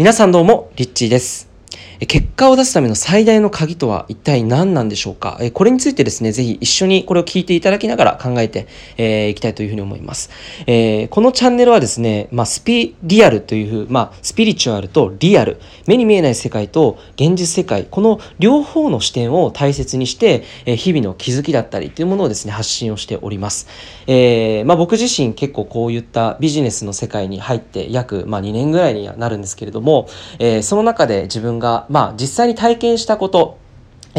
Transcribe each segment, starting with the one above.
皆さんどうも、リッチーです。結果を出すための最大の鍵とは一体何なんでしょうか？これについてですね、ぜひ一緒にこれを聞いていただきながら考えてい、きたいというふうに思います。え、このチャンネルはですね、まあ、スピリアルという、まあ、スピリチュアルとリアル、目に見えない世界と現実世界、この両方の視点を大切にして、え、日々の気づきだったりというものをですね、発信をしております。えー、まあ、僕自身結構こういったビジネスの世界に入って約、まあ、2年ぐらいになるんですけれども、えー、その中で自分が、まあ、実際に体験したこと、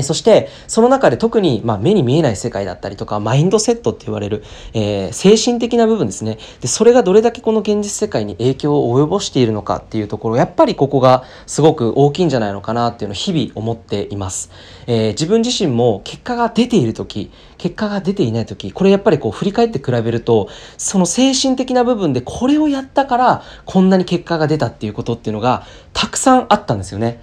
そして、その中で特に、まあ、目に見えない世界だったりとか、マインドセットって言われる、えー、精神的な部分ですね。で、それがどれだけこの現実世界に影響を及ぼしているのかっていうところ、やっぱりここがすごく大きいんじゃないのかなっていうのを日々思っています。えー、自分自身も結果が出ている時、結果が出ていない時、これやっぱりこう振り返って比べると、その精神的な部分でこれをやったから、こんなに結果が出たっていうことっていうのが、たくさんあったんですよね。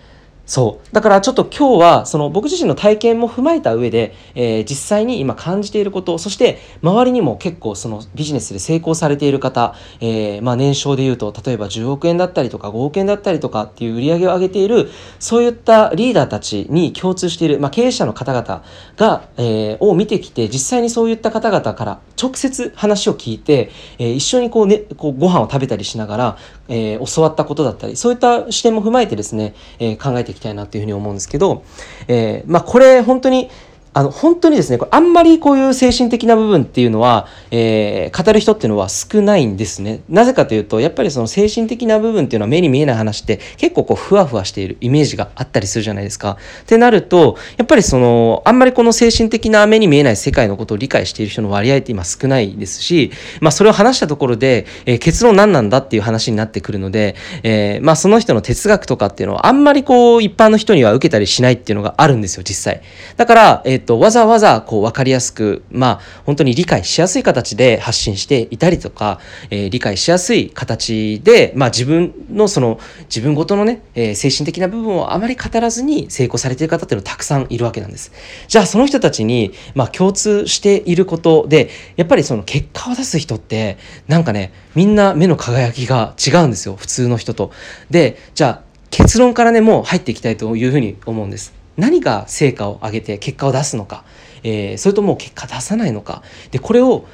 そう。だからちょっと今日は、その僕自身の体験も踏まえた上で、えー、実際に今感じていること、そして周りにも結構そのビジネスで成功されている方、えー、まあ年商で言うと、例えば10億円だったりとか5億円だったりとかっていう売り上げを上げている、そういったリーダーたちに共通している、まあ経営者の方々が、えー、を見てきて、実際にそういった方々から直接話を聞いて、えー、一緒にこうね、こうご飯を食べたりしながら、えー、教わったことだったり、そういった視点も踏まえてですね、えー、考えていきたいなというふうに思うんですけど、えー、まあこれ本当にあの、本当にですね、これあんまりこういう精神的な部分っていうのは、えー、語る人っていうのは少ないんですね。なぜかというと、やっぱりその精神的な部分っていうのは目に見えない話って結構こうふわふわしているイメージがあったりするじゃないですか。ってなると、やっぱりその、あんまりこの精神的な目に見えない世界のことを理解している人の割合って今少ないですし、まあそれを話したところで、えー、結論何なんだっていう話になってくるので、えー、まあその人の哲学とかっていうのはあんまりこう一般の人には受けたりしないっていうのがあるんですよ、実際。だから、えっ、と、わざわざこう分かりやすく、まあ本当に理解しやすい形で発信していたりとか、えー、理解しやすい形で、まあ自分のその自分ごとのね、えー、精神的な部分をあまり語らずに成功されている方っていうのはたくさんいるわけなんです。じゃあその人たちに、まあ共通していることで、やっぱりその結果を出す人って、なんかね、みんな目の輝きが違うんですよ、普通の人と。で、じゃあ結論からね、もう入っていきたいというふうに思うんです。何が成果を上げて結果を出すのか、えー、それとも結果出さないのか。でこれを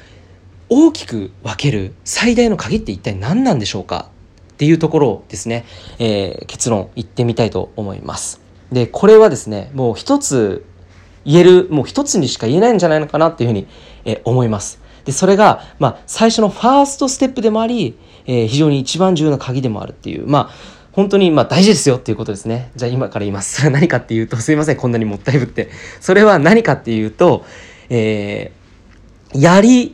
大きく分ける最大の鍵って一体何なんでしょうか。っていうところをですね、えー、結論言ってみたいと思います。でこれはですねもう一つ言えるもう一つにしか言えないんじゃないのかなっていうふうに、えー、思います。でそれが、まあ、最初のファーストステップでもあり、えー、非常に一番重要な鍵でもあるっていう。まあ本当にまあ大事ですよっていうことですね。じゃあ今から言います。それは何かっていうと、すいません、こんなにもったいぶって。それは何かっていうと、えー、やり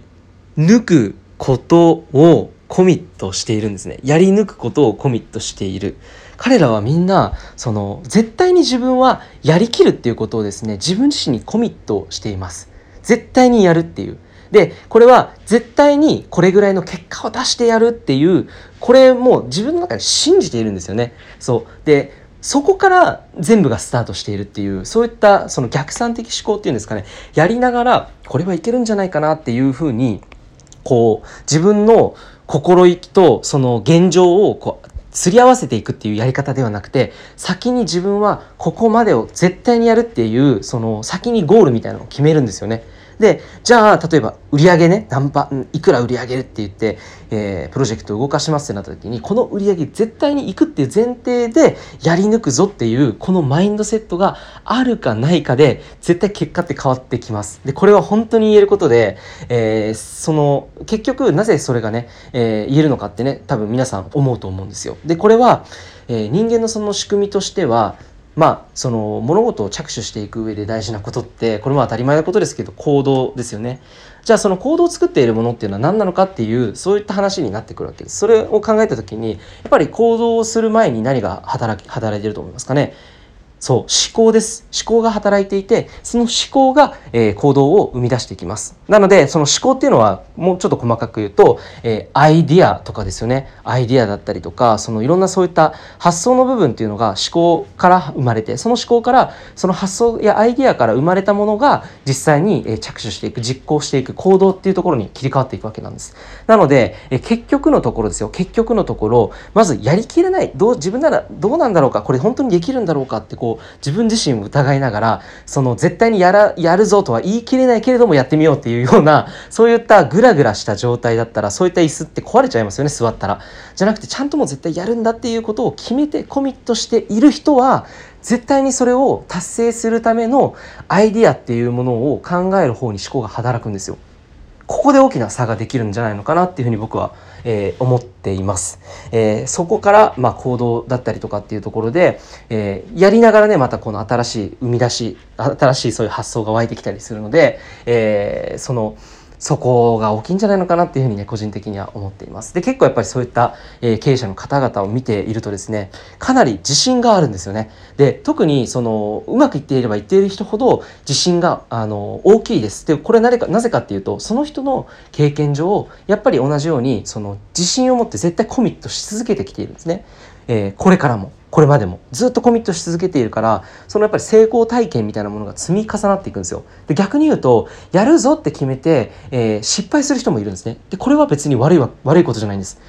抜くことをコミットしているんですね。やり抜くことをコミットしている。彼らはみんな、その、絶対に自分はやりきるっていうことをですね、自分自身にコミットしています。絶対にやるっていう。で、これは絶対にこれぐらいの結果を出してやるっていう、これも自分の中で信じているんですよね。そう。で、そこから全部がスタートしているっていう、そういったその逆算的思考っていうんですかね、やりながら、これはいけるんじゃないかなっていうふうに、こう、自分の心意気とその現状をこう、すり合わせていくっていうやり方ではなくて、先に自分はここまでを絶対にやるっていう、その先にゴールみたいなのを決めるんですよね。で、じゃあ、例えば、売り上げね、何番、いくら売り上げるって言って、えー、プロジェクトを動かしますってなった時に、この売り上げ絶対に行くっていう前提でやり抜くぞっていう、このマインドセットがあるかないかで、絶対結果って変わってきます。で、これは本当に言えることで、えー、その、結局、なぜそれがね、えー、言えるのかってね、多分皆さん思うと思うんですよ。で、これは、え人間のその仕組みとしては、まあその物事を着手していく上で大事なことってこれも当たり前のことですけど行動ですよね。じゃあその行動を作っているものっていうのは何なのかっていうそういった話になってくるわけです。それを考えた時にやっぱり行動をする前に何が働き働いてると思いますかね？そう、思考です。思考が働いていて、その思考が、えー、行動を生み出していきます。なので、その思考っていうのは、もうちょっと細かく言うと、えー、アイディアとかですよね。アイディアだったりとか、そのいろんなそういった発想の部分っていうのが思考から生まれて、その思考から、その発想やアイディアから生まれたものが、実際に、え着手していく、実行していく行動っていうところに切り替わっていくわけなんです。なので、え結局のところですよ。結局のところ、まずやりきれない。どう、自分ならどうなんだろうか。これ本当にできるんだろうかって、こう、自分自身を疑いながら、その絶対にやら、やるぞとは言い切れないけれどもやってみようっていうような、そういったグラグラした状態だったら、そういった椅子って壊れちゃいますよね、座ったら。じゃなくて、ちゃんともう絶対やるんだっていうことを決めてコミットしている人は、絶対にそれを達成するためのアイディアっていうものを考える方に思考が働くんですよ。ここで大きな差ができるんじゃないのかなっていうふうに僕は、えー、思っています。えー、そこから、まあ、行動だったりとかっていうところで、えー、やりながらねまたこの新しい生み出し新しいそういう発想が湧いてきたりするので、えそのそこが大きいんじゃないのかなっていうふうにね個人的には思っています。で結構やっぱりそういった、えー、経営者の方々を見ているとですねかなり自信があるんですよね。で特にそのうまくいっていればいっている人ほど自信があの大きいです。でこれなぜかなぜかっていうとその人の経験上やっぱり同じようにその自信を持って絶対コミットし続けてきているんですね、えー、これからも。これまでも。ずっとコミットし続けているからそのやっぱり成功体験みたいなものが積み重なっていくんですよ。で逆に言うとやるぞって決めて、えー、失敗する人もいるんですね。でこれは別に悪い悪いことじゃないんです。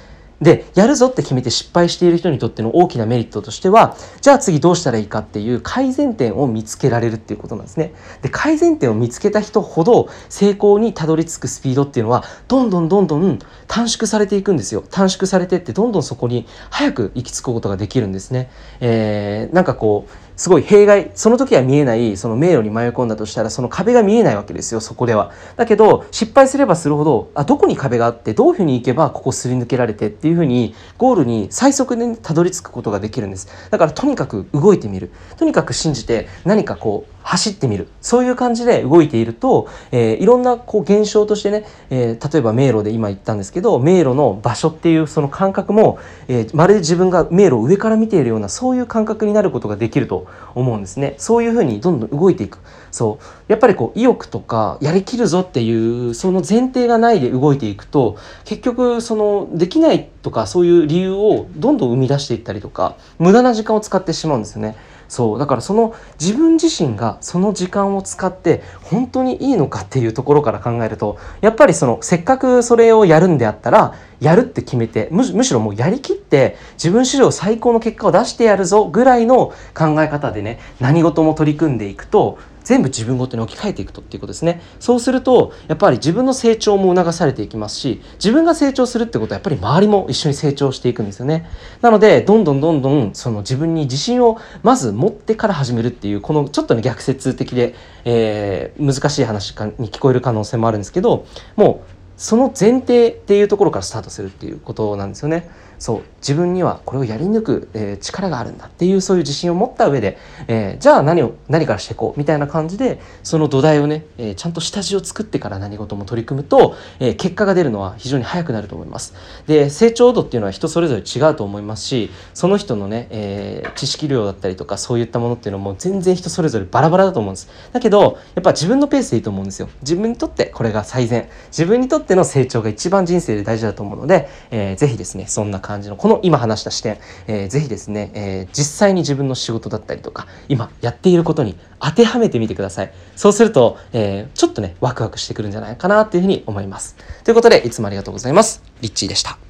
で、やるぞって決めて失敗している人にとっての大きなメリットとしては、じゃあ次どうしたらいいかっていう改善点を見つけられるっていうことなんですね。で、改善点を見つけた人ほど成功にたどり着くスピードっていうのは、どんどんどんどん短縮されていくんですよ。短縮されてって、どんどんそこに早く行き着くことができるんですね。えー、なんかこう、すごい弊害その時は見えないその迷路に迷い込んだとしたらその壁が見えないわけですよそこでは。だけど失敗すればするほどあどこに壁があってどういうふうに行けばここすり抜けられてっていうふうにゴールに最速でたどり着くことができるんです。だからとにかく動いてみる。とにかく信じて何かこう走ってみる。そういう感じで動いていると、えー、いろんなこう現象としてね、えー、例えば迷路で今言ったんですけど迷路の場所っていうその感覚も、えー、まるで自分が迷路を上から見ているようなそういう感覚になることができると思うんですね。そういうふうにどんどん動いていく。そう。やっぱりこう意欲とかやりきるぞっていうその前提がないで動いていくと結局そのできないとかそういう理由をどんどん生み出していったりとか無駄な時間を使ってしまうんですよね。そう。だからその自分自身がその時間を使って本当にいいのかっていうところから考えるとやっぱりそのせっかくそれをやるんであったらやるって決めてむしろもうやりきって自分史上最高の結果を出してやるぞぐらいの考え方でね何事も取り組んでいくと全部自分ごとに置き換えていくとっていうことですねそうするとやっぱり自分の成長も促されていきますし自分が成長するってことはやっぱり周りも一緒に成長していくんですよねなのでどんどんどんどんその自分に自信をまず持ってから始めるっていうこのちょっとね逆説的で、えー、難しい話に聞こえる可能性もあるんですけどもうその前提っていうところからスタートするっていうことなんですよね。そう自分にはこれをやり抜く、えー、力があるんだっていうそういう自信を持った上で、えー、じゃあ何を何からしていこうみたいな感じでその土台をね、えー、ちゃんと下地を作ってから何事も取り組むと、え結果が出るのは非常に早くなると思います。で成長度っていうのは人それぞれ違うと思いますしその人のね、え知識量だったりとかそういったものっていうのも全然人それぞれバラバラだと思うんです。だけどやっぱ自分のペースでいいと思うんですよ。自分にとってこれが最善。自分にとっての成長が一番人生で大事だと思うので、えー、ぜひですねそんな感じのこの今話した視点、えー、ぜひですね、えー、実際に自分の仕事だったりとか今やっていることに当てはめてみてください。そうすると、えー、ちょっとねワクワクしてくるんじゃないかなっていうふうに思います。ということでいつもありがとうございます。リッチーでした。